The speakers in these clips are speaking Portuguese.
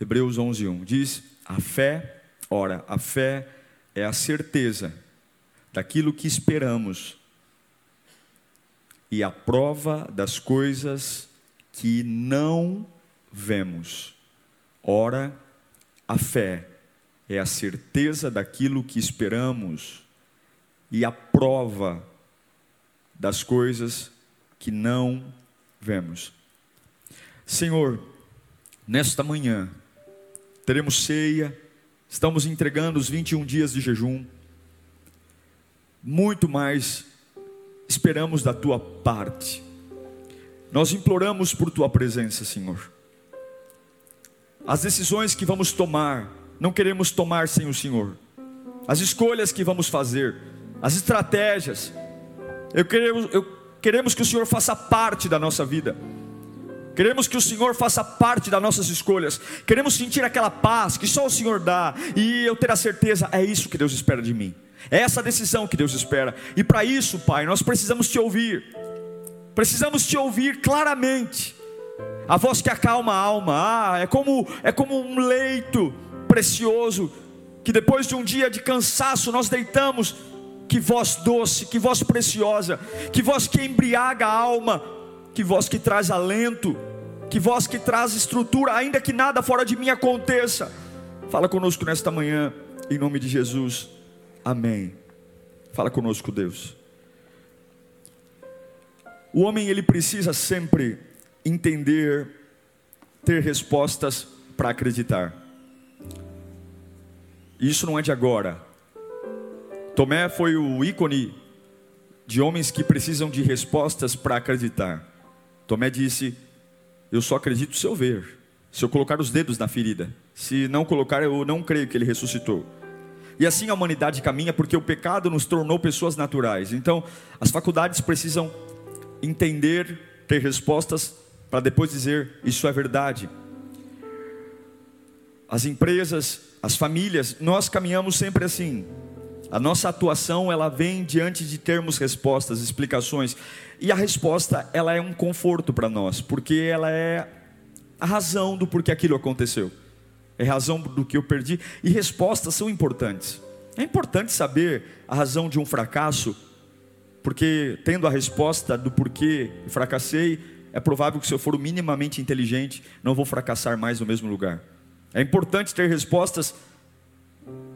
Hebreus 11:1 diz: "A fé, ora, a fé é a certeza daquilo que esperamos e a prova das coisas que não vemos. Ora, a fé é a certeza daquilo que esperamos e a prova das coisas que não vemos. Senhor, nesta manhã, teremos ceia, estamos entregando os 21 dias de jejum, muito mais esperamos da tua parte. Nós imploramos por tua presença, Senhor. As decisões que vamos tomar, não queremos tomar sem o Senhor. As escolhas que vamos fazer, as estratégias, eu queremos, eu, queremos que o Senhor faça parte da nossa vida. Queremos que o Senhor faça parte das nossas escolhas. Queremos sentir aquela paz que só o Senhor dá. E eu ter a certeza, é isso que Deus espera de mim. É essa decisão que Deus espera. E para isso, Pai, nós precisamos te ouvir. Precisamos te ouvir claramente a voz que acalma a alma. Ah, é como é como um leito precioso que depois de um dia de cansaço nós deitamos. Que voz doce, que voz preciosa, que voz que embriaga a alma, que voz que traz alento, que voz que traz estrutura, ainda que nada fora de mim aconteça. Fala conosco nesta manhã, em nome de Jesus. Amém. Fala conosco, Deus. O homem ele precisa sempre entender, ter respostas para acreditar. Isso não é de agora. Tomé foi o ícone de homens que precisam de respostas para acreditar. Tomé disse: Eu só acredito se eu ver, se eu colocar os dedos na ferida. Se não colocar, eu não creio que ele ressuscitou. E assim a humanidade caminha porque o pecado nos tornou pessoas naturais. Então, as faculdades precisam entender, ter respostas para depois dizer isso é verdade. As empresas, as famílias, nós caminhamos sempre assim. A nossa atuação, ela vem diante de termos respostas, explicações. E a resposta, ela é um conforto para nós, porque ela é a razão do porquê aquilo aconteceu. É a razão do que eu perdi. E respostas são importantes. É importante saber a razão de um fracasso, porque tendo a resposta do porquê fracassei, é provável que se eu for minimamente inteligente, não vou fracassar mais no mesmo lugar. É importante ter respostas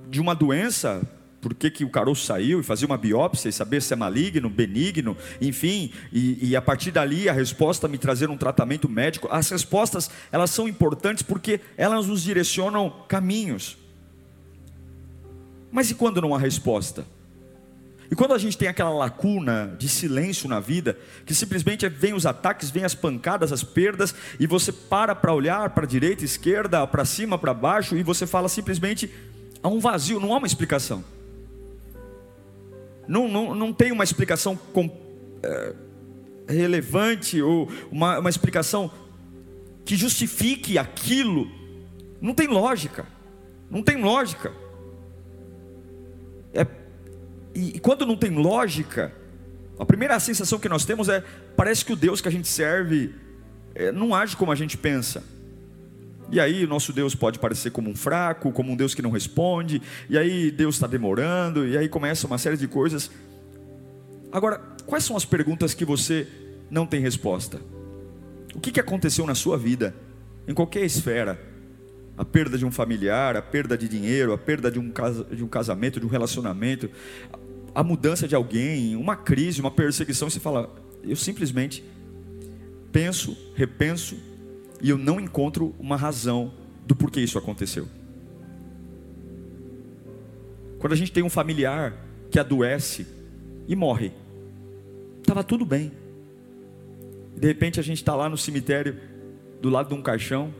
de uma doença, por que, que o caroço saiu, e fazer uma biópsia e saber se é maligno, benigno, enfim, e, e, a partir dali a resposta me trazer um tratamento médico. As respostas, elas são importantes porque elas nos direcionam caminhos. Mas e quando não há resposta? E quando a gente tem aquela lacuna de silêncio na vida, que simplesmente vem os ataques, vem as pancadas, as perdas, e você para para olhar para a direita, esquerda, para cima, para baixo, e você fala simplesmente há um vazio, não há uma explicação. Não, não, não tem uma explicação com, é, relevante ou uma, uma explicação que justifique aquilo. Não tem lógica. Não tem lógica. É e, e quando não tem lógica, a primeira sensação que nós temos é: parece que o Deus que a gente serve é, não age como a gente pensa. E aí, o nosso Deus pode parecer como um fraco, como um Deus que não responde, e aí Deus está demorando, e aí começa uma série de coisas. Agora, quais são as perguntas que você não tem resposta? O que, que aconteceu na sua vida, em qualquer esfera? A perda de um familiar, a perda de dinheiro, a perda de um, casa, de um casamento, de um relacionamento, a mudança de alguém, uma crise, uma perseguição, você fala, eu simplesmente penso, repenso, e eu não encontro uma razão do porquê isso aconteceu. Quando a gente tem um familiar que adoece e morre, estava tudo bem. De repente a gente está lá no cemitério, do lado de um caixão,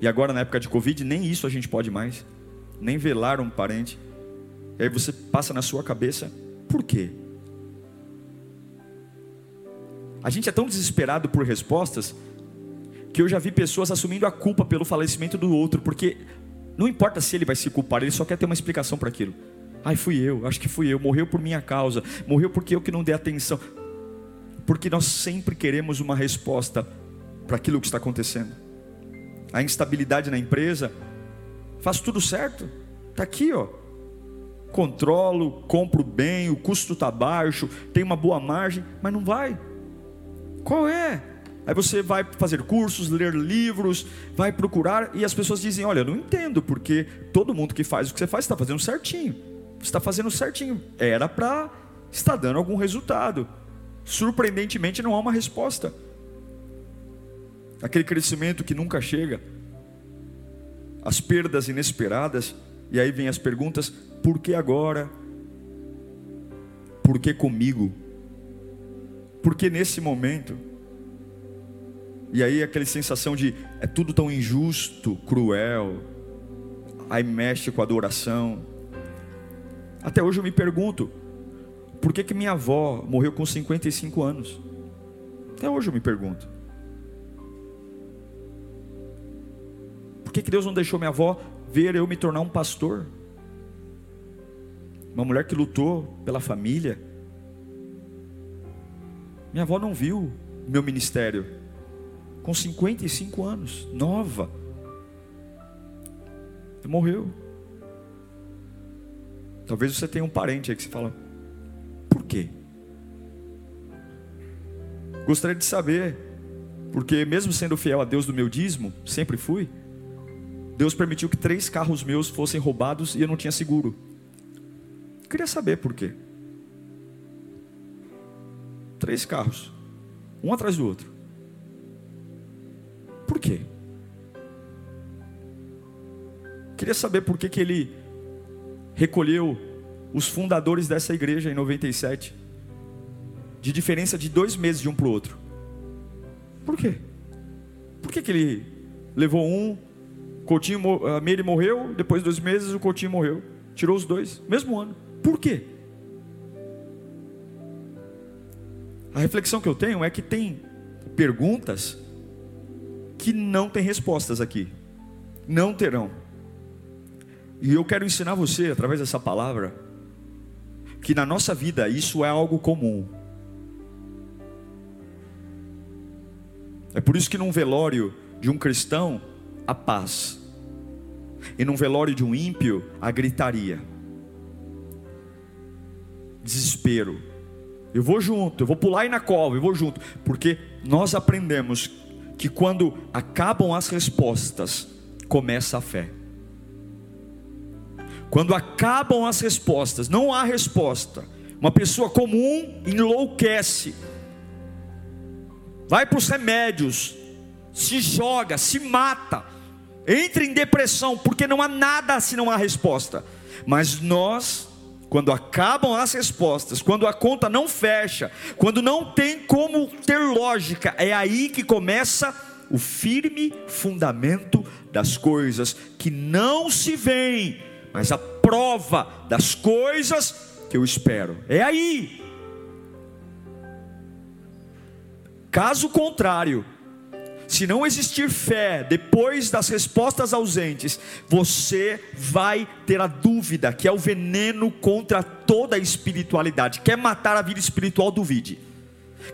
E agora, na época de Covid, nem isso a gente pode mais, nem velar um parente. E aí você passa na sua cabeça, por quê? A gente é tão desesperado por respostas que eu já vi pessoas assumindo a culpa pelo falecimento do outro, porque não importa se ele vai se culpar, ele só quer ter uma explicação para aquilo. Ai, fui eu, acho que fui eu, morreu por minha causa, morreu porque eu que não dei atenção. Porque nós sempre queremos uma resposta para aquilo que está acontecendo. A instabilidade na empresa, faz tudo certo, está aqui, ó. Controlo, compro bem, o custo está baixo, tem uma boa margem, mas não vai. Qual é? Aí você vai fazer cursos, ler livros, vai procurar e as pessoas dizem: Olha, eu não entendo, porque todo mundo que faz o que você faz está fazendo certinho. Está fazendo certinho. Era para estar dando algum resultado. Surpreendentemente, não há uma resposta. Aquele crescimento que nunca chega, as perdas inesperadas, e aí vem as perguntas: por que agora? Por que comigo? Porque nesse momento, e aí aquela sensação de é tudo tão injusto, cruel, aí mexe com a adoração. Até hoje eu me pergunto, por que, que minha avó morreu com 55 anos? Até hoje eu me pergunto. Por que, que Deus não deixou minha avó ver eu me tornar um pastor? Uma mulher que lutou pela família, minha avó não viu meu ministério. Com 55 anos, nova. Morreu. Talvez você tenha um parente aí que você fala: por quê? Gostaria de saber, porque mesmo sendo fiel a Deus do meu dízimo, sempre fui. Deus permitiu que três carros meus fossem roubados e eu não tinha seguro. queria saber por quê. Três carros, um atrás do outro. Quê? Queria saber por que, que ele recolheu os fundadores dessa igreja em 97, de diferença de dois meses de um para o outro. Por quê? Por que, que ele levou um, Coutinho, a Meire morreu, depois de dois meses o Coutinho morreu, tirou os dois, mesmo ano. Por quê? A reflexão que eu tenho é que tem perguntas que não tem respostas aqui. Não terão. E eu quero ensinar você, através dessa palavra, que na nossa vida isso é algo comum. É por isso que num velório de um cristão, a paz. E num velório de um ímpio, a gritaria. Desespero eu vou junto, eu vou pular aí na cova, eu vou junto, porque nós aprendemos que quando acabam as respostas, começa a fé. Quando acabam as respostas, não há resposta. Uma pessoa comum enlouquece, vai para os remédios, se joga, se mata, entra em depressão, porque não há nada se não há resposta. Mas nós quando acabam as respostas, quando a conta não fecha, quando não tem como ter lógica, é aí que começa o firme fundamento das coisas que não se veem, mas a prova das coisas que eu espero. É aí. Caso contrário, se não existir fé depois das respostas ausentes, você vai ter a dúvida, que é o veneno contra toda a espiritualidade. Quer matar a vida espiritual? Duvide.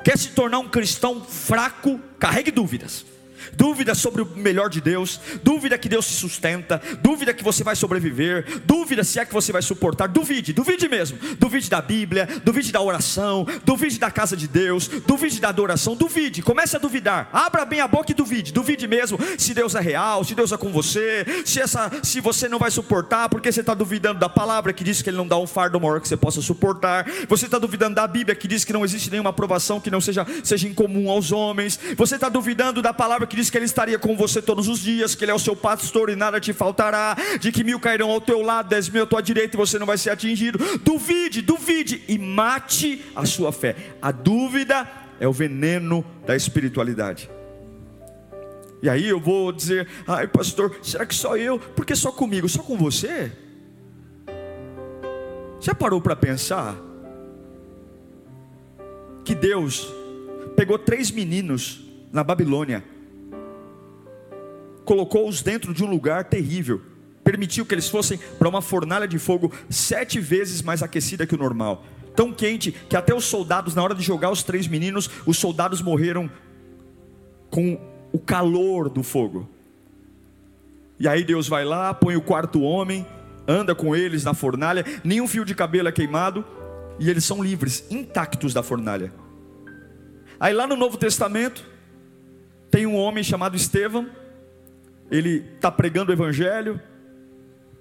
Quer se tornar um cristão fraco? Carregue dúvidas dúvida sobre o melhor de Deus, dúvida que Deus se sustenta, dúvida que você vai sobreviver, dúvida se é que você vai suportar. Duvide, duvide mesmo. Duvide da Bíblia, duvide da oração, duvide da casa de Deus, duvide da adoração, duvide. Comece a duvidar. Abra bem a boca e duvide. Duvide mesmo se Deus é real, se Deus é com você, se essa, se você não vai suportar, porque você está duvidando da palavra que diz que Ele não dá um fardo maior que você possa suportar. Você está duvidando da Bíblia que diz que não existe nenhuma aprovação que não seja seja incomum aos homens. Você está duvidando da palavra que diz que Ele estaria com você todos os dias, que Ele é o seu pastor e nada te faltará, de que mil cairão ao teu lado, dez mil à tua direita e você não vai ser atingido. Duvide, duvide e mate a sua fé. A dúvida é o veneno da espiritualidade. E aí eu vou dizer, ai pastor, será que só eu? Por que só comigo? Só com você? Já parou para pensar que Deus pegou três meninos na Babilônia, colocou-os dentro de um lugar terrível, permitiu que eles fossem para uma fornalha de fogo sete vezes mais aquecida que o normal, tão quente que até os soldados, na hora de jogar os três meninos, os soldados morreram com o calor do fogo. E aí Deus vai lá, põe o quarto homem, anda com eles na fornalha, nenhum fio de cabelo é queimado, e eles são livres, intactos da fornalha. Aí lá no Novo Testamento, tem um homem chamado Estevão, ele está pregando o Evangelho,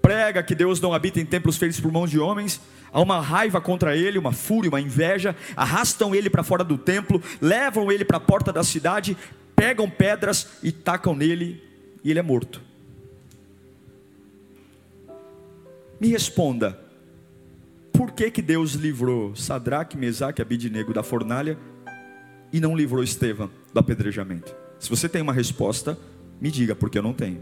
prega que Deus não habita em templos feitos por mãos de homens, há uma raiva contra ele, uma fúria, uma inveja, arrastam ele para fora do templo, levam ele para a porta da cidade, pegam pedras e tacam nele, e ele é morto. Me responda, por que, que Deus livrou Sadraque, Mesaque e Abidinego da fornalha e não livrou Estevão do apedrejamento? Se você tem uma resposta, me diga, porque eu não tenho.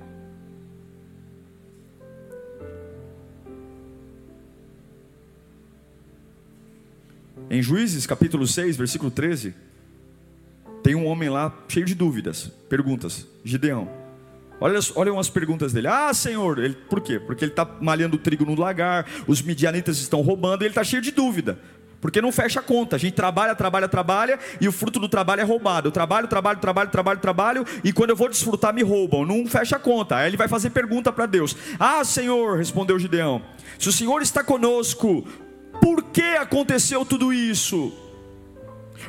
Em Juízes capítulo 6, versículo 13, tem um homem lá cheio de dúvidas, perguntas. Gideão. Olha, olha umas perguntas dele. Ah, Senhor, ele, por quê? Porque ele está malhando trigo no lagar, os midianitas estão roubando, ele está cheio de dúvida. Porque não fecha a conta. A gente trabalha, trabalha, trabalha, e o fruto do trabalho é roubado. Eu trabalho, trabalho, trabalho, trabalho, trabalho, e quando eu vou desfrutar, me roubam. Não fecha a conta. Aí ele vai fazer pergunta para Deus. Ah, Senhor, respondeu Gideão, se o Senhor está conosco, por que aconteceu tudo isso?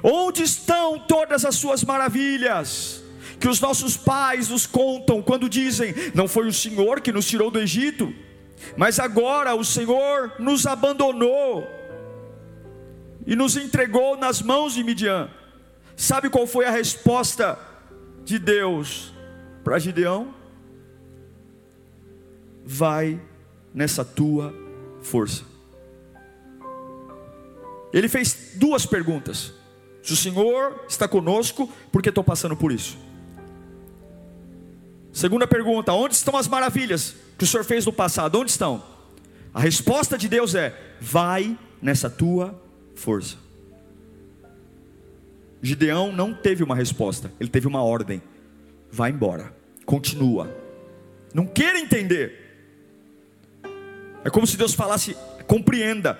Onde estão todas as suas maravilhas? Que os nossos pais nos contam quando dizem: Não foi o Senhor que nos tirou do Egito, mas agora o Senhor nos abandonou e nos entregou nas mãos de Midian. Sabe qual foi a resposta de Deus para Gideão? Vai nessa tua força. Ele fez duas perguntas. Se o Senhor está conosco, por que estou passando por isso? Segunda pergunta: onde estão as maravilhas que o Senhor fez no passado? Onde estão? A resposta de Deus é: vai nessa tua força. Gideão não teve uma resposta, ele teve uma ordem: vai embora, continua. Não queira entender. É como se Deus falasse: compreenda,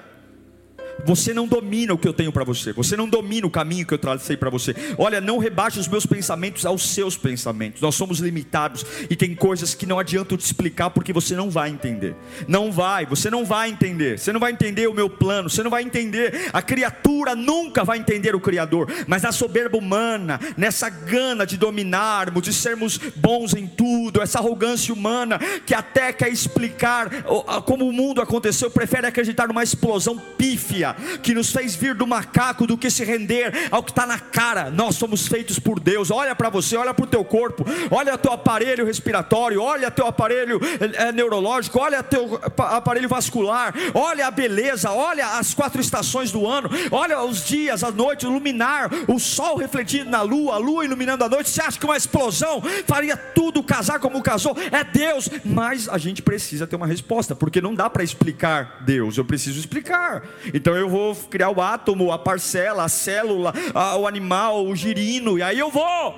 você não domina o que eu tenho para você. Você não domina o caminho que eu tracei para você. Olha, não rebaixe os meus pensamentos aos seus pensamentos. Nós somos limitados e tem coisas que não adianta eu te explicar porque você não vai entender. Não vai, você não vai entender. Você não vai entender o meu plano, você não vai entender. A criatura nunca vai entender o criador, mas a soberba humana, nessa gana de dominarmos, de sermos bons em tudo, essa arrogância humana que até quer explicar como o mundo aconteceu, prefere acreditar numa explosão pífia que nos fez vir do macaco do que se render ao que está na cara. Nós somos feitos por Deus. Olha para você, olha para o teu corpo, olha teu aparelho respiratório, olha teu aparelho é, neurológico, olha teu aparelho vascular, olha a beleza, olha as quatro estações do ano, olha os dias, a noite, o luminar, o sol refletido na lua, a lua iluminando a noite. Você acha que uma explosão faria tudo casar como casou? É Deus, mas a gente precisa ter uma resposta, porque não dá para explicar Deus, eu preciso explicar. Então eu vou criar o átomo, a parcela, a célula, a, o animal, o girino, e aí eu vou.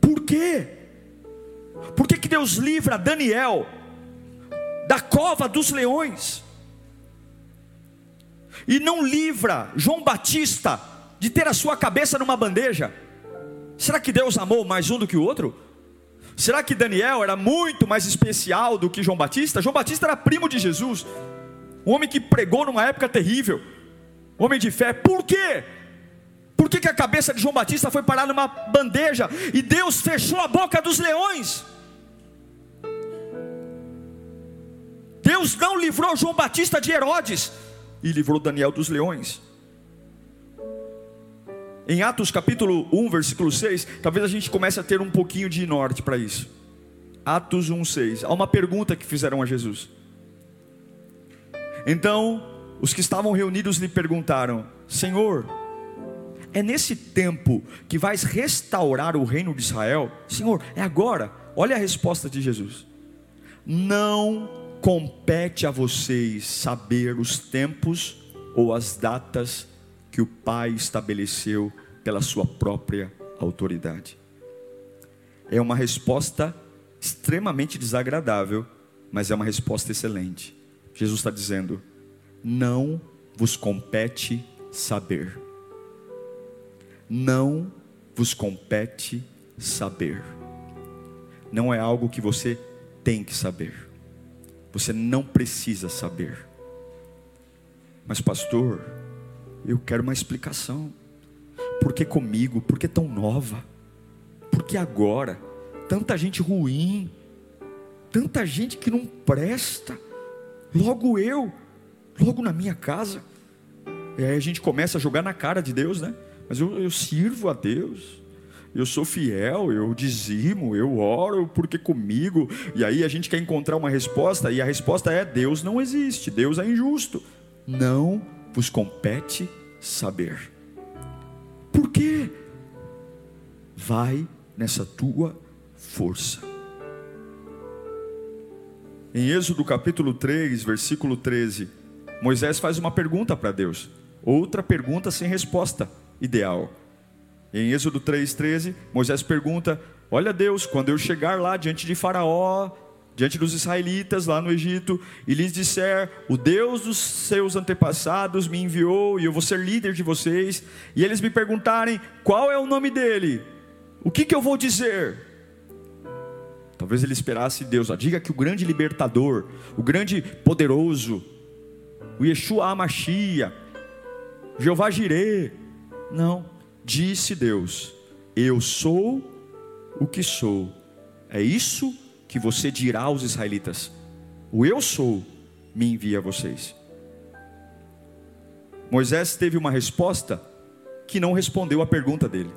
Por quê? Por que, que Deus livra Daniel da cova dos leões? E não livra João Batista de ter a sua cabeça numa bandeja? Será que Deus amou mais um do que o outro? Será que Daniel era muito mais especial do que João Batista? João Batista era primo de Jesus, um homem que pregou numa época terrível, um homem de fé. Por quê? Por que, que a cabeça de João Batista foi parar numa bandeja e Deus fechou a boca dos leões? Deus não livrou João Batista de Herodes e livrou Daniel dos leões. Em Atos capítulo 1, versículo 6, talvez a gente comece a ter um pouquinho de norte para isso. Atos 1, 6. Há uma pergunta que fizeram a Jesus. Então, os que estavam reunidos lhe perguntaram: Senhor, é nesse tempo que vais restaurar o reino de Israel? Senhor, é agora. Olha a resposta de Jesus. Não compete a vocês saber os tempos ou as datas que o Pai estabeleceu pela sua própria autoridade. É uma resposta extremamente desagradável, mas é uma resposta excelente. Jesus está dizendo: não vos compete saber. Não vos compete saber. Não é algo que você tem que saber. Você não precisa saber. Mas, pastor, eu quero uma explicação. Por que comigo? Por que tão nova? Por que agora? Tanta gente ruim, tanta gente que não presta. Logo eu, logo na minha casa. E aí a gente começa a jogar na cara de Deus, né? Mas eu, eu sirvo a Deus, eu sou fiel, eu dizimo, eu oro, porque comigo. E aí a gente quer encontrar uma resposta, e a resposta é: Deus não existe, Deus é injusto. Não vos compete saber. Por quê? Vai nessa tua força. Em Êxodo capítulo 3, versículo 13, Moisés faz uma pergunta para Deus, outra pergunta sem resposta ideal. Em Êxodo 3,13, Moisés pergunta: Olha Deus, quando eu chegar lá diante de Faraó, diante dos israelitas lá no Egito, e lhes disser: O Deus dos seus antepassados me enviou e eu vou ser líder de vocês, e eles me perguntarem qual é o nome dele, o que, que eu vou dizer? Talvez ele esperasse Deus, ó, diga que o grande libertador, o grande poderoso, o Yeshua Amashia, Jeová Jireh, não, disse Deus: Eu sou o que sou. É isso que você dirá aos israelitas: O eu sou me envia a vocês. Moisés teve uma resposta que não respondeu a pergunta dele,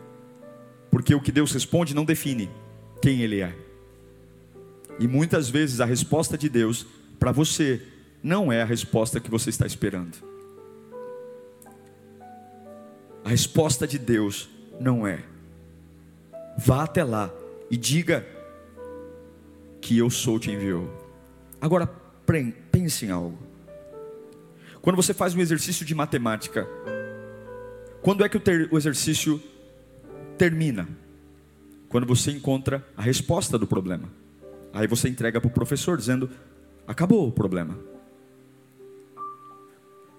porque o que Deus responde não define quem ele é. E muitas vezes a resposta de Deus para você não é a resposta que você está esperando. A resposta de Deus não é. Vá até lá e diga que eu sou te enviou. Agora pense em algo. Quando você faz um exercício de matemática, quando é que o, ter, o exercício termina? Quando você encontra a resposta do problema. Aí você entrega para o professor dizendo: acabou o problema.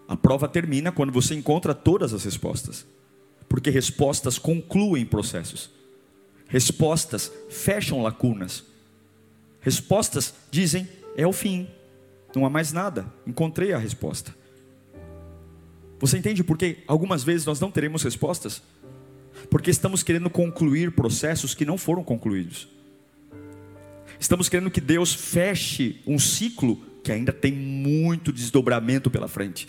A prova termina quando você encontra todas as respostas. Porque respostas concluem processos. Respostas fecham lacunas. Respostas dizem: é o fim. Não há mais nada. Encontrei a resposta. Você entende por que algumas vezes nós não teremos respostas? Porque estamos querendo concluir processos que não foram concluídos. Estamos querendo que Deus feche um ciclo que ainda tem muito desdobramento pela frente.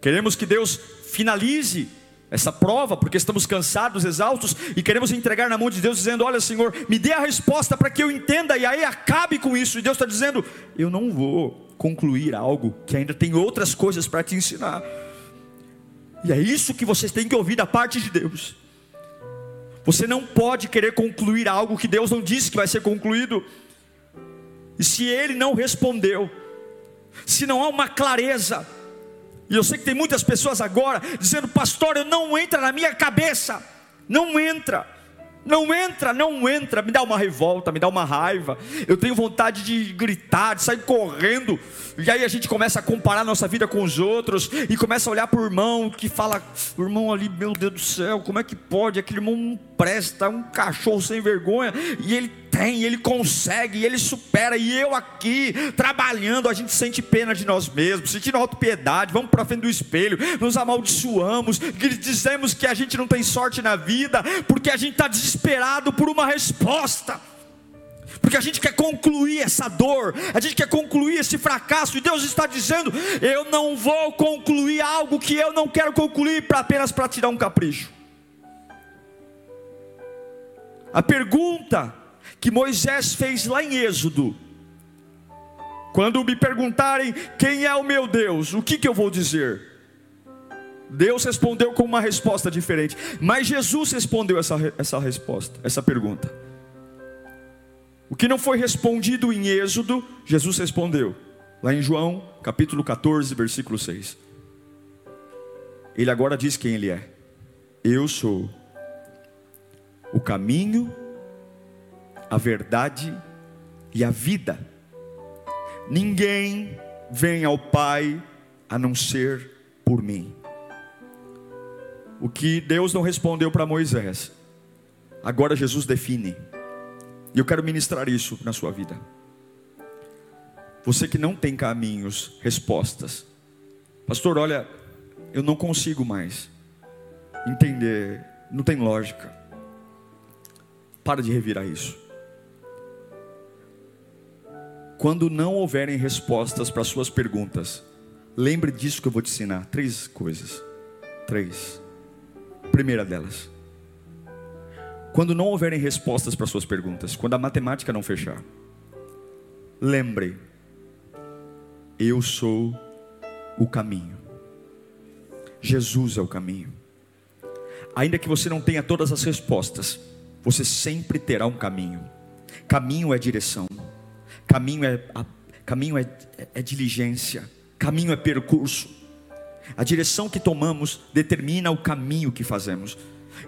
Queremos que Deus finalize essa prova, porque estamos cansados, exaustos e queremos entregar na mão de Deus, dizendo: Olha, Senhor, me dê a resposta para que eu entenda, e aí acabe com isso. E Deus está dizendo: Eu não vou concluir algo que ainda tem outras coisas para te ensinar. E é isso que vocês têm que ouvir da parte de Deus. Você não pode querer concluir algo que Deus não disse que vai ser concluído. E se Ele não respondeu, se não há uma clareza, e eu sei que tem muitas pessoas agora dizendo, pastor, eu não entra na minha cabeça, não entra. Não entra, não entra, me dá uma revolta, me dá uma raiva. Eu tenho vontade de gritar, de sair correndo. E aí a gente começa a comparar nossa vida com os outros e começa a olhar para o irmão que fala: o irmão ali, meu Deus do céu, como é que pode? Aquele irmão não presta, é um cachorro sem vergonha. E ele tem, ele consegue, ele supera. E eu aqui, trabalhando, a gente sente pena de nós mesmos, sentindo autopiedade, vamos para frente do espelho, nos amaldiçoamos, dizemos que a gente não tem sorte na vida, porque a gente está desesperado por uma resposta. Porque a gente quer concluir essa dor, a gente quer concluir esse fracasso, e Deus está dizendo: Eu não vou concluir algo que eu não quero concluir pra, apenas para tirar um capricho. A pergunta que Moisés fez lá em Êxodo. Quando me perguntarem quem é o meu Deus, o que, que eu vou dizer? Deus respondeu com uma resposta diferente, mas Jesus respondeu essa, essa resposta, essa pergunta. O que não foi respondido em Êxodo, Jesus respondeu, lá em João capítulo 14, versículo 6. Ele agora diz quem ele é: Eu sou o caminho, a verdade e a vida. Ninguém vem ao Pai a não ser por mim. O que Deus não respondeu para Moisés, agora Jesus define. E eu quero ministrar isso na sua vida. Você que não tem caminhos, respostas. Pastor, olha, eu não consigo mais entender, não tem lógica. Para de revirar isso. Quando não houverem respostas para suas perguntas, lembre disso que eu vou te ensinar. Três coisas. Três. Primeira delas. Quando não houverem respostas para suas perguntas, quando a matemática não fechar, lembre, eu sou o caminho. Jesus é o caminho. Ainda que você não tenha todas as respostas, você sempre terá um caminho. Caminho é direção, caminho é, caminho é, é diligência, caminho é percurso. A direção que tomamos determina o caminho que fazemos.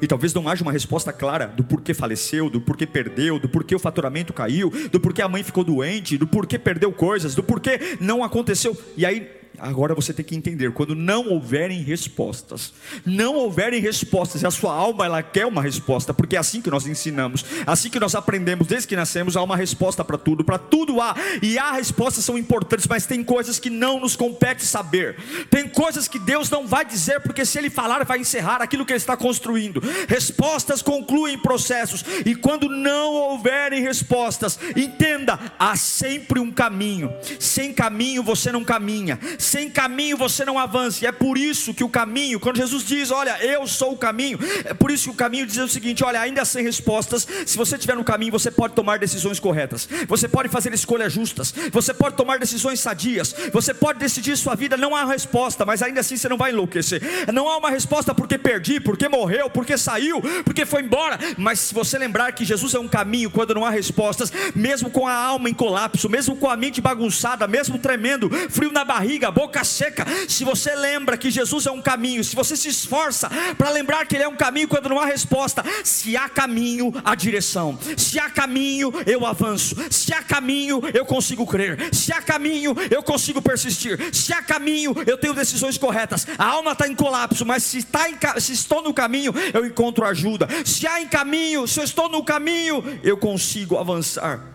E talvez não haja uma resposta clara do porquê faleceu, do porquê perdeu, do porquê o faturamento caiu, do porquê a mãe ficou doente, do porquê perdeu coisas, do porquê não aconteceu. E aí Agora você tem que entender, quando não houverem respostas, não houverem respostas, e a sua alma ela quer uma resposta, porque é assim que nós ensinamos, assim que nós aprendemos desde que nascemos, há uma resposta para tudo, para tudo há, e há respostas são importantes, mas tem coisas que não nos compete saber. Tem coisas que Deus não vai dizer, porque se ele falar vai encerrar aquilo que ele está construindo. Respostas concluem processos, e quando não houverem respostas, entenda, há sempre um caminho. Sem caminho você não caminha sem caminho você não avança. E é por isso que o caminho, quando Jesus diz, olha, eu sou o caminho, é por isso que o caminho diz o seguinte: olha, ainda sem respostas, se você estiver no caminho, você pode tomar decisões corretas, você pode fazer escolhas justas, você pode tomar decisões sadias, você pode decidir sua vida. Não há resposta, mas ainda assim você não vai enlouquecer. Não há uma resposta porque perdi, porque morreu, porque saiu, porque foi embora. Mas se você lembrar que Jesus é um caminho, quando não há respostas, mesmo com a alma em colapso, mesmo com a mente bagunçada, mesmo tremendo, frio na barriga, boca seca, se você lembra que Jesus é um caminho, se você se esforça para lembrar que Ele é um caminho quando não há resposta, se há caminho, há direção, se há caminho, eu avanço, se há caminho, eu consigo crer, se há caminho, eu consigo persistir, se há caminho, eu tenho decisões corretas. A alma está em colapso, mas se, está em, se estou no caminho, eu encontro ajuda, se há em caminho, se eu estou no caminho, eu consigo avançar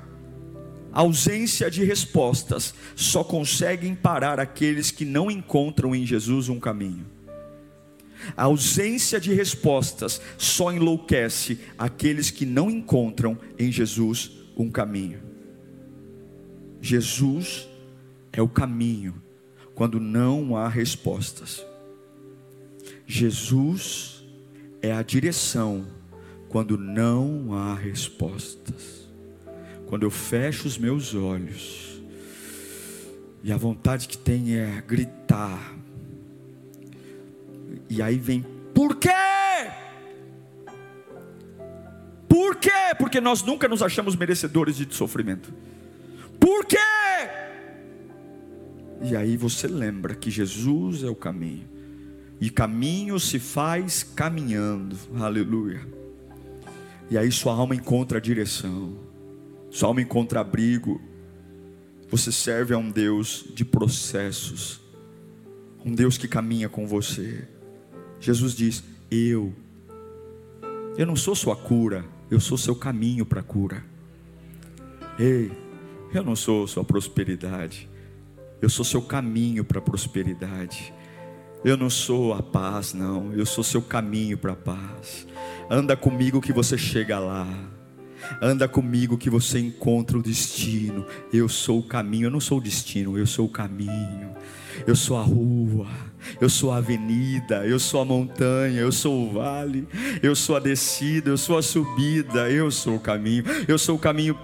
ausência de respostas só conseguem parar aqueles que não encontram em Jesus um caminho. A ausência de respostas só enlouquece aqueles que não encontram em Jesus um caminho. Jesus é o caminho quando não há respostas. Jesus é a direção quando não há respostas quando eu fecho os meus olhos, e a vontade que tem é gritar, e aí vem, por quê? Por quê? Porque nós nunca nos achamos merecedores de sofrimento. Por quê? E aí você lembra que Jesus é o caminho. E caminho se faz caminhando. Aleluia. E aí sua alma encontra a direção. Sua alma encontra abrigo. Você serve a um Deus de processos, um Deus que caminha com você. Jesus diz: Eu, eu não sou sua cura, eu sou seu caminho para a cura. Ei, eu não sou sua prosperidade, eu sou seu caminho para a prosperidade. Eu não sou a paz, não, eu sou seu caminho para a paz. Anda comigo que você chega lá. Anda comigo que você encontra o destino. Eu sou o caminho, eu não sou o destino, eu sou o caminho. Eu sou a rua, eu sou a avenida, eu sou a montanha, eu sou o vale, eu sou a descida, eu sou a subida, eu sou o caminho. Eu sou o caminho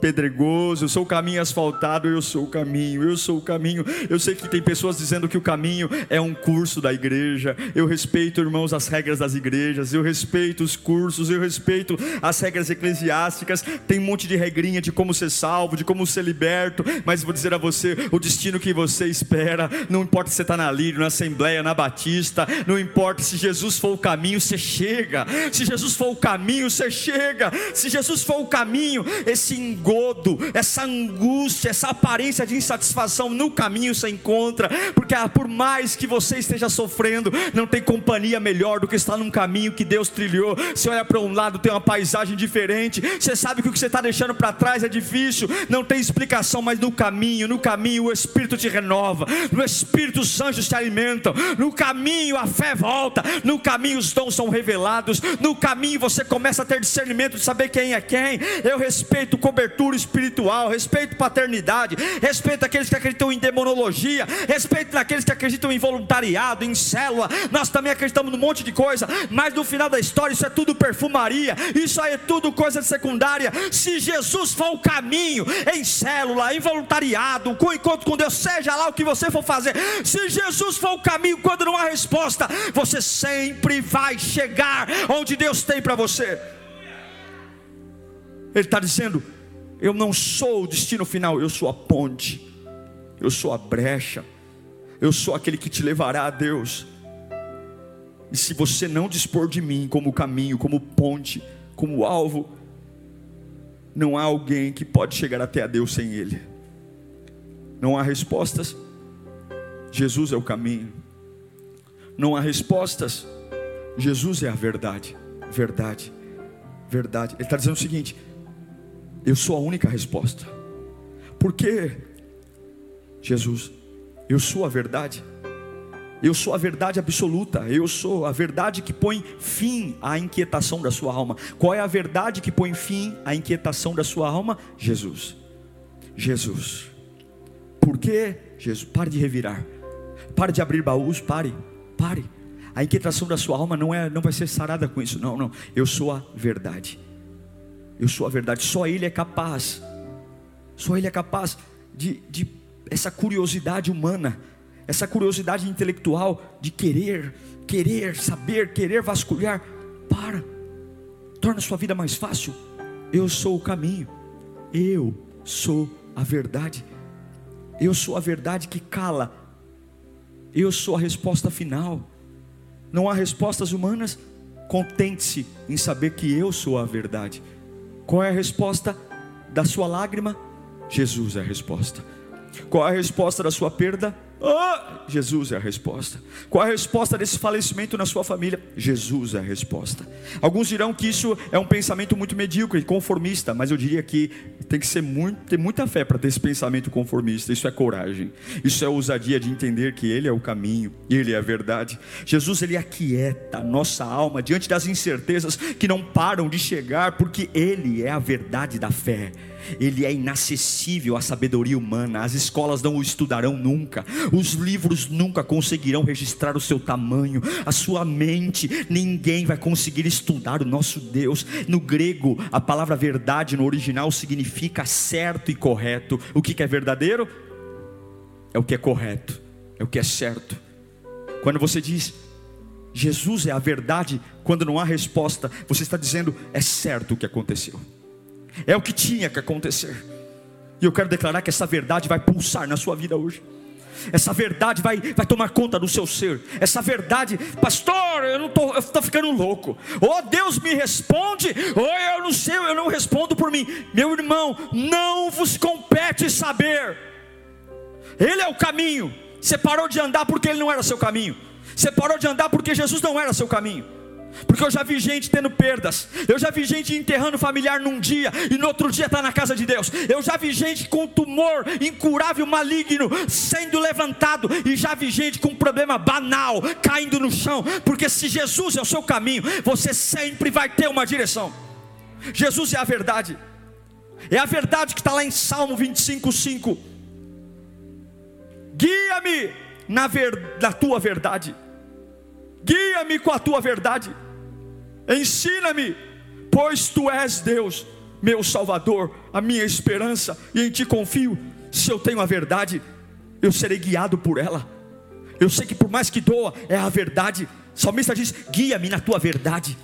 pedregoso, eu sou o caminho asfaltado, eu sou o caminho, eu sou o caminho. Eu sei que tem pessoas dizendo que o caminho é um curso da igreja. Eu respeito, irmãos, as regras das igrejas, eu respeito os cursos, eu respeito as regras eclesiásticas. Tem um monte de regrinha de como ser salvo, de como ser liberto, mas vou dizer a você, o destino que você espera, não importa se você está na Lírio, na Assembleia, na Batista, não importa se Jesus for o caminho, você chega. Se Jesus for o caminho, você chega. Se Jesus for o caminho, esse engodo, essa angústia, essa aparência de insatisfação no caminho você encontra, porque ah, por mais que você esteja sofrendo, não tem companhia melhor do que estar num caminho que Deus trilhou. Você olha para um lado, tem uma paisagem diferente, você sabe que o que você está deixando para trás é difícil, não tem explicação, mas no caminho, no caminho o Espírito te renova, no Espírito os anjos te alimentam, no caminho a fé volta, no caminho os dons são revelados, no caminho você começa a ter discernimento de saber quem é quem. Eu respeito cobertura espiritual, respeito paternidade, respeito aqueles que acreditam em demonologia, respeito aqueles que acreditam em voluntariado, em célula. Nós também acreditamos num monte de coisa, mas no final da história isso é tudo perfumaria, isso aí é tudo coisa secundária. Se Jesus for o caminho em célula, em voluntariado, com encontro com Deus, seja lá o que você for fazer, se Jesus for o caminho quando não há resposta, você sempre vai chegar onde Deus tem para você. Ele está dizendo: Eu não sou o destino final, eu sou a ponte, eu sou a brecha, eu sou aquele que te levará a Deus. E se você não dispor de mim como caminho, como ponte, como alvo, não há alguém que pode chegar até a Deus sem Ele. Não há respostas, Jesus é o caminho. Não há respostas, Jesus é a verdade. Verdade, verdade. Ele está dizendo o seguinte: eu sou a única resposta. Por quê? Jesus, eu sou a verdade. Eu sou a verdade absoluta, eu sou a verdade que põe fim à inquietação da sua alma. Qual é a verdade que põe fim à inquietação da sua alma? Jesus. Jesus. Por quê? Jesus, pare de revirar. Pare de abrir baús, pare. Pare. A inquietação da sua alma não é não vai ser sarada com isso. Não, não. Eu sou a verdade. Eu sou a verdade. Só Ele é capaz. Só Ele é capaz de, de essa curiosidade humana, essa curiosidade intelectual de querer, querer saber, querer vasculhar. Para. Torna a sua vida mais fácil. Eu sou o caminho. Eu sou a verdade. Eu sou a verdade que cala. Eu sou a resposta final. Não há respostas humanas. Contente-se em saber que eu sou a verdade. Qual é a resposta da sua lágrima? Jesus é a resposta. Qual é a resposta da sua perda? Oh, Jesus é a resposta. Qual a resposta desse falecimento na sua família? Jesus é a resposta. Alguns dirão que isso é um pensamento muito medíocre, conformista, mas eu diria que tem que ser muito, ter muita fé para ter esse pensamento conformista. Isso é coragem. Isso é ousadia de entender que Ele é o caminho, Ele é a verdade. Jesus ele aquieta a nossa alma diante das incertezas que não param de chegar, porque Ele é a verdade da fé ele é inacessível à sabedoria humana, as escolas não o estudarão nunca, os livros nunca conseguirão registrar o seu tamanho, a sua mente, ninguém vai conseguir estudar o nosso Deus. No grego, a palavra verdade no original significa certo e correto. O que é verdadeiro? É o que é correto, é o que é certo. Quando você diz Jesus é a verdade, quando não há resposta, você está dizendo é certo o que aconteceu. É o que tinha que acontecer. E eu quero declarar que essa verdade vai pulsar na sua vida hoje. Essa verdade vai, vai tomar conta do seu ser. Essa verdade, pastor, eu não estou eu tô ficando louco. Ou Deus me responde, ou eu não sei, eu não respondo por mim. Meu irmão, não vos compete saber. Ele é o caminho. Você parou de andar porque ele não era seu caminho. Você parou de andar porque Jesus não era seu caminho. Porque eu já vi gente tendo perdas. Eu já vi gente enterrando familiar num dia e no outro dia está na casa de Deus. Eu já vi gente com tumor incurável, maligno, sendo levantado. E já vi gente com um problema banal caindo no chão. Porque se Jesus é o seu caminho, você sempre vai ter uma direção. Jesus é a verdade. É a verdade que está lá em Salmo 25, 5. Guia-me na, ver, na tua verdade. Guia-me com a tua verdade. Ensina-me, pois tu és Deus. meu Salvador, a minha esperança, e em Ti confio. Se eu tenho a verdade, eu serei guiado por ela. Eu sei que por mais que doa, é a verdade. O salmista diz: guia-me na tua verdade.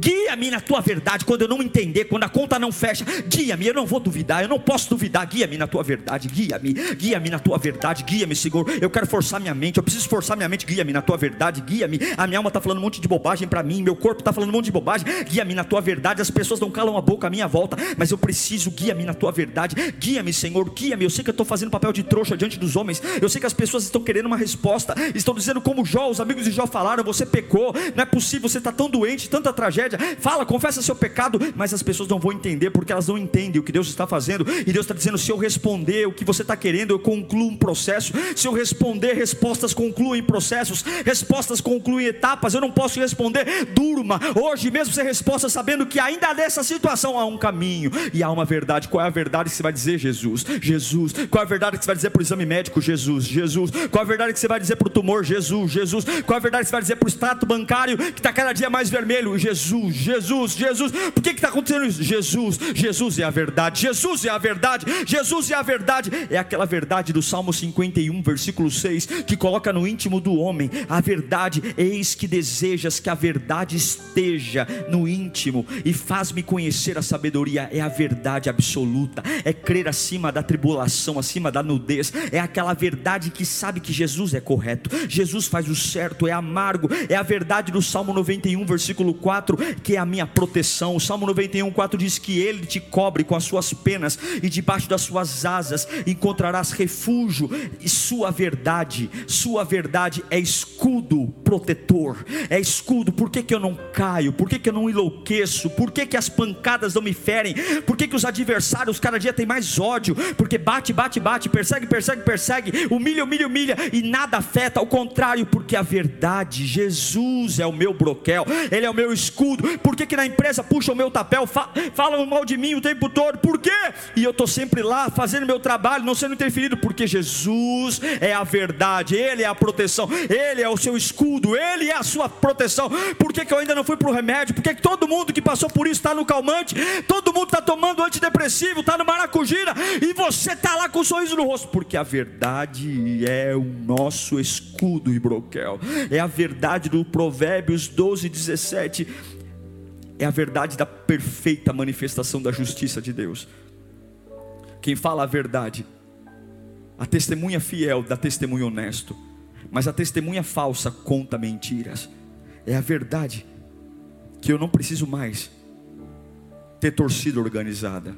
Guia-me na tua verdade quando eu não entender, quando a conta não fecha. Guia-me, eu não vou duvidar, eu não posso duvidar. Guia-me na tua verdade, guia-me, guia-me na tua verdade, guia-me, Senhor. Eu quero forçar minha mente, eu preciso forçar minha mente. Guia-me na tua verdade, guia-me. A minha alma está falando um monte de bobagem para mim, meu corpo está falando um monte de bobagem. Guia-me na tua verdade. As pessoas não calam a boca à minha volta, mas eu preciso, guia-me na tua verdade. Guia-me, Senhor, guia-me. Eu sei que eu estou fazendo papel de trouxa diante dos homens. Eu sei que as pessoas estão querendo uma resposta, estão dizendo como Jó, os amigos de Jó falaram: você pecou, não é possível, você está tão doente, tanta tragédia. Fala, confessa seu pecado, mas as pessoas não vão entender porque elas não entendem o que Deus está fazendo. E Deus está dizendo: se eu responder o que você está querendo, eu concluo um processo. Se eu responder, respostas concluem processos, respostas concluem etapas. Eu não posso responder, durma. Hoje mesmo você resposta sabendo que ainda nessa situação há um caminho e há uma verdade. Qual é a verdade que você vai dizer, Jesus? Jesus. Qual é a verdade que você vai dizer para o exame médico? Jesus. Jesus. Qual é a verdade que você vai dizer para o tumor? Jesus. Jesus. Qual é a verdade que você vai dizer para o extrato bancário que está cada dia mais vermelho? Jesus. Jesus. Jesus, Jesus. Por que está acontecendo isso? Jesus, Jesus é a verdade, Jesus é a verdade, Jesus é a verdade. É aquela verdade do Salmo 51, versículo 6, que coloca no íntimo do homem a verdade. Eis que desejas que a verdade esteja no íntimo e faz-me conhecer a sabedoria. É a verdade absoluta, é crer acima da tribulação, acima da nudez. É aquela verdade que sabe que Jesus é correto, Jesus faz o certo, é amargo. É a verdade do Salmo 91, versículo 4, que é a minha proteção. O Salmo 91, 4 diz que Ele te cobre com as suas penas, e debaixo das suas asas encontrarás refúgio, e Sua verdade, Sua verdade é escudo protetor, é escudo. Por que, que eu não caio? Por que, que eu não enlouqueço? Por que, que as pancadas não me ferem? Por que, que os adversários cada dia têm mais ódio? Porque bate, bate, bate, persegue, persegue, persegue, humilha, humilha, humilha, e nada afeta, ao contrário, porque a verdade, Jesus é o meu broquel, Ele é o meu escudo. Por que, que na empresa puxam o meu tapel, falam mal de mim o tempo todo, por quê? E eu estou sempre lá fazendo meu trabalho, não sendo interferido, porque Jesus é a verdade, Ele é a proteção, Ele é o seu escudo, Ele é a sua proteção. Por que, que eu ainda não fui para o remédio? Por que, que todo mundo que passou por isso está no calmante, todo mundo está tomando antidepressivo, está no maracujira, e você está lá com um sorriso no rosto? Porque a verdade é o nosso escudo e broquel, é a verdade do Provérbios 12, 17 é a verdade da perfeita manifestação da justiça de Deus. Quem fala a verdade, a testemunha fiel dá testemunho honesto, mas a testemunha falsa conta mentiras. É a verdade que eu não preciso mais ter torcida organizada.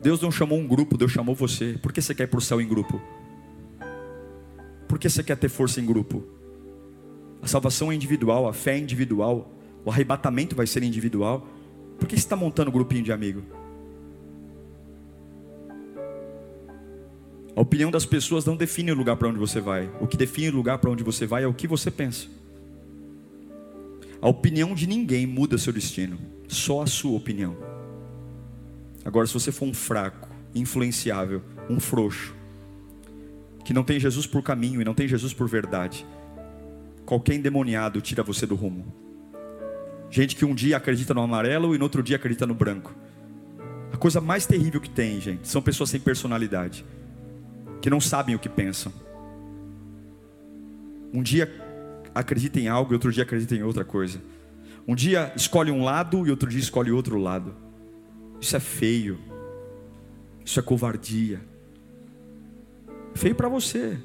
Deus não chamou um grupo, Deus chamou você. Por que você quer ir para o céu em grupo? Por que você quer ter força em grupo? A salvação é individual, a fé é individual, o arrebatamento vai ser individual. Por que você está montando um grupinho de amigo? A opinião das pessoas não define o lugar para onde você vai. O que define o lugar para onde você vai é o que você pensa. A opinião de ninguém muda seu destino, só a sua opinião. Agora, se você for um fraco, influenciável, um frouxo, que não tem Jesus por caminho e não tem Jesus por verdade, qualquer endemoniado tira você do rumo. Gente que um dia acredita no amarelo e no outro dia acredita no branco. A coisa mais terrível que tem, gente, são pessoas sem personalidade, que não sabem o que pensam. Um dia acredita em algo e outro dia acredita em outra coisa. Um dia escolhe um lado e outro dia escolhe outro lado. Isso é feio. Isso é covardia. Feio para você.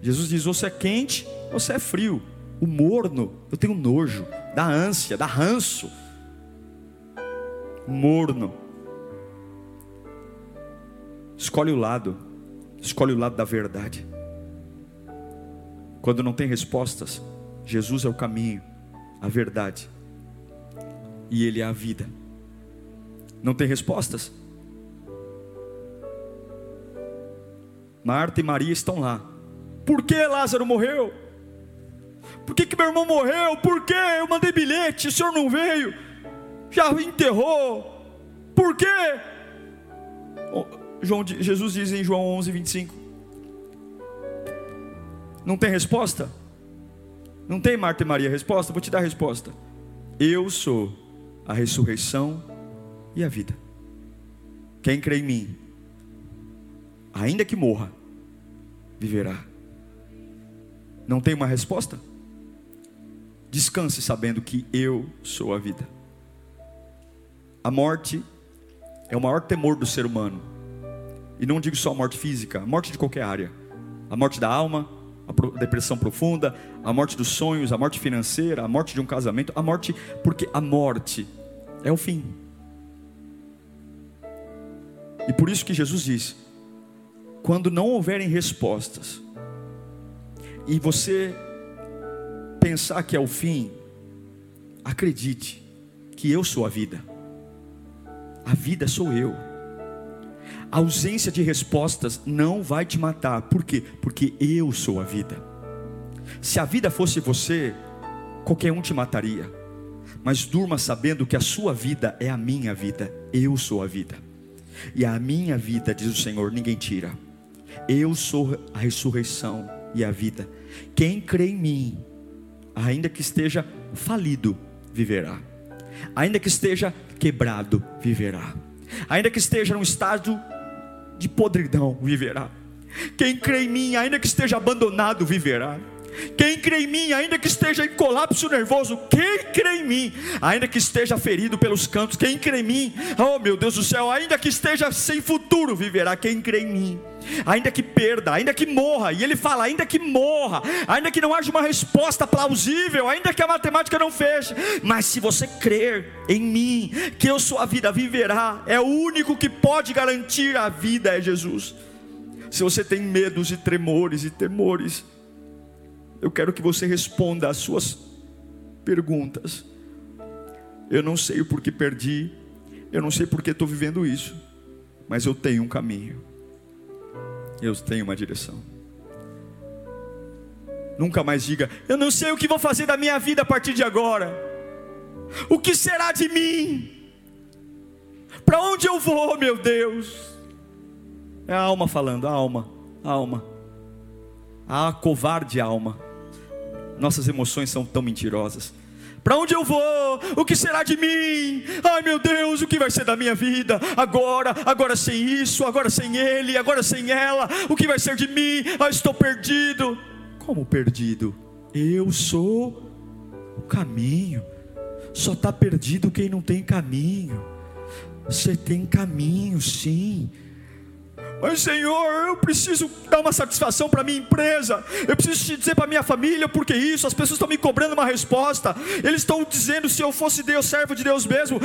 Jesus diz: ou você é quente ou você é frio. O morno, eu tenho nojo da ânsia, da ranço. Morno. Escolhe o lado, escolhe o lado da verdade. Quando não tem respostas, Jesus é o caminho, a verdade, e Ele é a vida. Não tem respostas? Marta e Maria estão lá. Por que Lázaro morreu? Por que, que meu irmão morreu? Por que? Eu mandei bilhete, o senhor não veio. Já enterrou. Por quê? João, Jesus diz em João 11, 25. Não tem resposta? Não tem Marta e Maria resposta? Vou te dar a resposta. Eu sou a ressurreição e a vida. Quem crê em mim, ainda que morra, viverá. Não tem uma resposta? Descanse sabendo que eu sou a vida. A morte é o maior temor do ser humano. E não digo só a morte física, a morte de qualquer área. A morte da alma, a depressão profunda, a morte dos sonhos, a morte financeira, a morte de um casamento, a morte, porque a morte é o fim. E por isso que Jesus diz: quando não houverem respostas, e você pensar que é o fim, acredite que eu sou a vida. A vida sou eu. A ausência de respostas não vai te matar. Por quê? Porque eu sou a vida. Se a vida fosse você, qualquer um te mataria. Mas durma sabendo que a sua vida é a minha vida. Eu sou a vida. E a minha vida, diz o Senhor, ninguém tira. Eu sou a ressurreição e a vida. Quem crê em mim, ainda que esteja falido, viverá. Ainda que esteja quebrado, viverá. Ainda que esteja num estado de podridão, viverá. Quem crê em mim, ainda que esteja abandonado, viverá. Quem crê em mim, ainda que esteja em colapso nervoso, quem crê em mim, ainda que esteja ferido pelos cantos, quem crê em mim, oh meu Deus do céu, ainda que esteja sem futuro, viverá. Quem crê em mim, ainda que perda, ainda que morra, e ele fala, ainda que morra, ainda que não haja uma resposta plausível, ainda que a matemática não feche, mas se você crer em mim, que eu sou a vida, viverá, é o único que pode garantir a vida, é Jesus. Se você tem medos e tremores e temores, eu quero que você responda às suas perguntas. Eu não sei o porquê perdi, eu não sei porquê estou vivendo isso, mas eu tenho um caminho, eu tenho uma direção. Nunca mais diga, eu não sei o que vou fazer da minha vida a partir de agora, o que será de mim? Para onde eu vou, meu Deus? É a alma falando, a alma, a alma, a covarde alma. Nossas emoções são tão mentirosas. Para onde eu vou? O que será de mim? Ai meu Deus, o que vai ser da minha vida? Agora, agora sem isso, agora sem ele, agora sem ela. O que vai ser de mim? Ah, estou perdido. Como perdido? Eu sou o caminho. Só está perdido quem não tem caminho. Você tem caminho, sim. Mas Senhor, eu preciso dar uma satisfação para minha empresa. Eu preciso te dizer para minha família porque isso. As pessoas estão me cobrando uma resposta. Eles estão dizendo se eu fosse Deus, servo de Deus mesmo.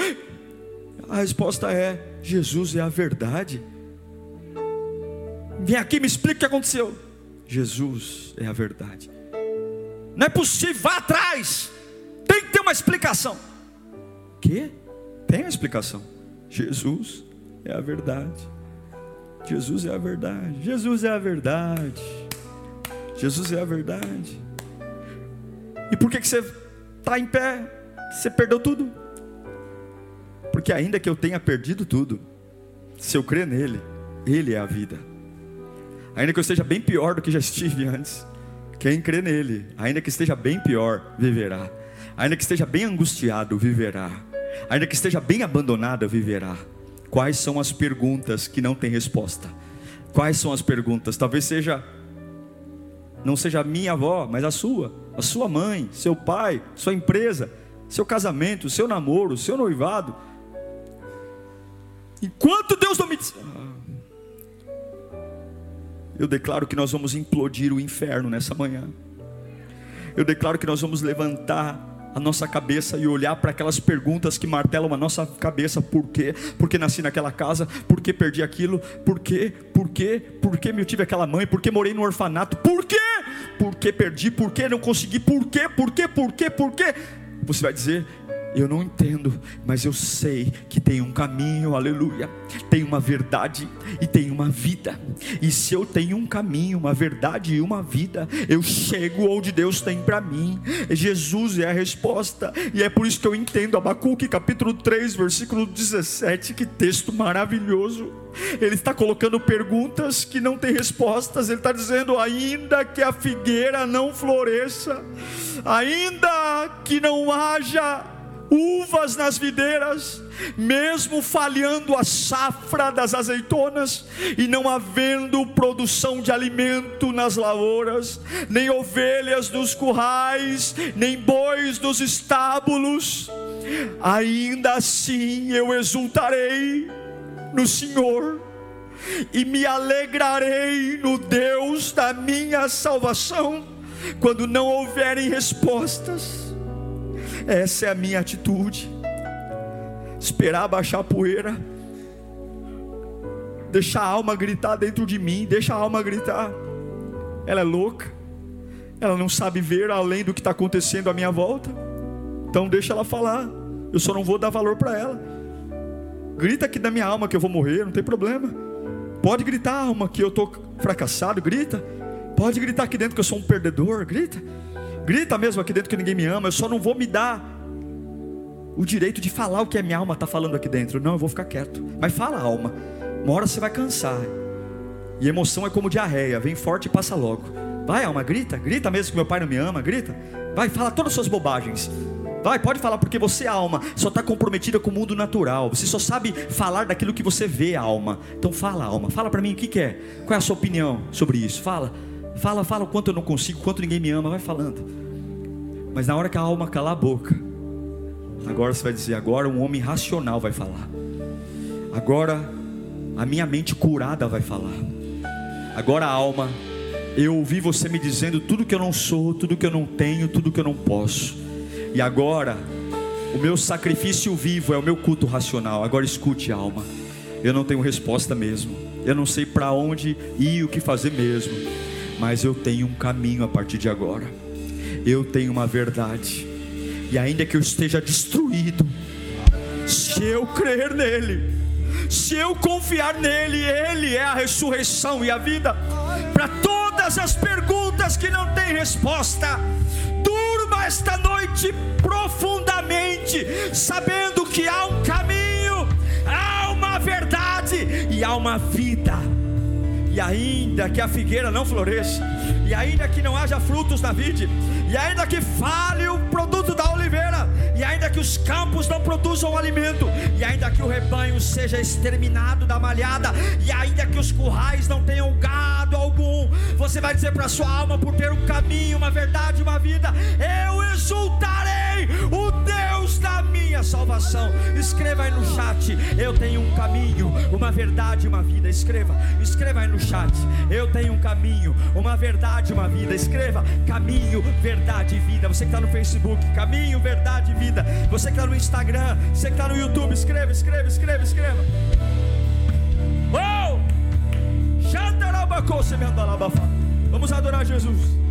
A resposta é: Jesus é a verdade. Vem aqui, me explica o que aconteceu. Jesus é a verdade. Não é possível, vá atrás. Tem que ter uma explicação. Que? Tem uma explicação. Jesus é a verdade. Jesus é a verdade. Jesus é a verdade. Jesus é a verdade. E por que, que você está em pé? Você perdeu tudo? Porque ainda que eu tenha perdido tudo, se eu crer nele, ele é a vida. Ainda que eu esteja bem pior do que já estive antes, quem crê nele, ainda que esteja bem pior, viverá. Ainda que esteja bem angustiado, viverá. Ainda que esteja bem abandonado, viverá. Quais são as perguntas que não tem resposta? Quais são as perguntas? Talvez seja não seja a minha avó, mas a sua, a sua mãe, seu pai, sua empresa, seu casamento, seu namoro, seu noivado. Enquanto Deus não me eu declaro que nós vamos implodir o inferno nessa manhã. Eu declaro que nós vamos levantar a nossa cabeça e olhar para aquelas perguntas que martelam a nossa cabeça: por quê? Por que nasci naquela casa? Por que perdi aquilo? Por quê? Por quê? Por que eu tive aquela mãe? Por que morei no orfanato? Por quê? Por que perdi? Por que não consegui? Por quê? Por quê? Por quê? Por quê? Você vai dizer: eu não entendo, mas eu sei que tem um caminho, aleluia. Tem uma verdade e tem uma vida. E se eu tenho um caminho, uma verdade e uma vida, eu chego onde Deus tem para mim. Jesus é a resposta. E é por isso que eu entendo Abacuque capítulo 3, versículo 17, que texto maravilhoso. Ele está colocando perguntas que não tem respostas. Ele está dizendo: ainda que a figueira não floresça, ainda que não haja uvas nas videiras, mesmo falhando a safra das azeitonas, e não havendo produção de alimento nas lavouras, nem ovelhas nos currais, nem bois nos estábulos, ainda assim eu exultarei no Senhor e me alegrarei no Deus da minha salvação, quando não houverem respostas. Essa é a minha atitude. Esperar baixar a poeira, deixar a alma gritar dentro de mim, deixa a alma gritar. Ela é louca, ela não sabe ver além do que está acontecendo à minha volta, então deixa ela falar. Eu só não vou dar valor para ela. Grita aqui da minha alma que eu vou morrer, não tem problema. Pode gritar, alma, que eu estou fracassado, grita. Pode gritar aqui dentro que eu sou um perdedor, grita. Grita mesmo aqui dentro que ninguém me ama, eu só não vou me dar o direito de falar o que a minha alma está falando aqui dentro. Não, eu vou ficar quieto. Mas fala, alma. Uma hora você vai cansar. E emoção é como diarreia, vem forte e passa logo. Vai, alma, grita, grita mesmo que meu pai não me ama, grita. Vai, fala todas as suas bobagens. Vai, pode falar, porque você, alma, só está comprometida com o mundo natural. Você só sabe falar daquilo que você vê, alma. Então fala, alma, fala para mim o que, que é. Qual é a sua opinião sobre isso? Fala, fala, fala o quanto eu não consigo, quanto ninguém me ama, vai falando. Mas na hora que a alma calar a boca, agora você vai dizer: agora um homem racional vai falar. Agora a minha mente curada vai falar. Agora a alma, eu ouvi você me dizendo tudo que eu não sou, tudo que eu não tenho, tudo que eu não posso. E agora, o meu sacrifício vivo é o meu culto racional. Agora escute, alma. Eu não tenho resposta mesmo. Eu não sei para onde ir o que fazer mesmo. Mas eu tenho um caminho a partir de agora. Eu tenho uma verdade. E ainda que eu esteja destruído, se eu crer nele, se eu confiar nele, ele é a ressurreição e a vida para todas as perguntas que não têm resposta esta noite profundamente, sabendo que há um caminho, há uma verdade e há uma vida. E ainda que a figueira não floresça, e ainda que não haja frutos na vide, e ainda que fale o produto da oliveira, e ainda que os campos não produzam alimento, e ainda que o rebanho seja exterminado da malhada, e ainda que os currais não tenham gado algum, você vai dizer para sua alma, por ter um caminho, uma verdade, uma vida, eu exultarei o Deus da minha salvação. Escreva aí no chat, eu tenho um caminho, uma verdade, uma vida. Escreva, escreva aí no chat, eu tenho um caminho, uma verdade, uma vida. Escreva, caminho, verdade vida. Você que está no Facebook, caminho, verdade vida. Você que está no Instagram, você que está no YouTube, escreva, escreva, escreva, escreva. Oh! Vamos adorar Jesus.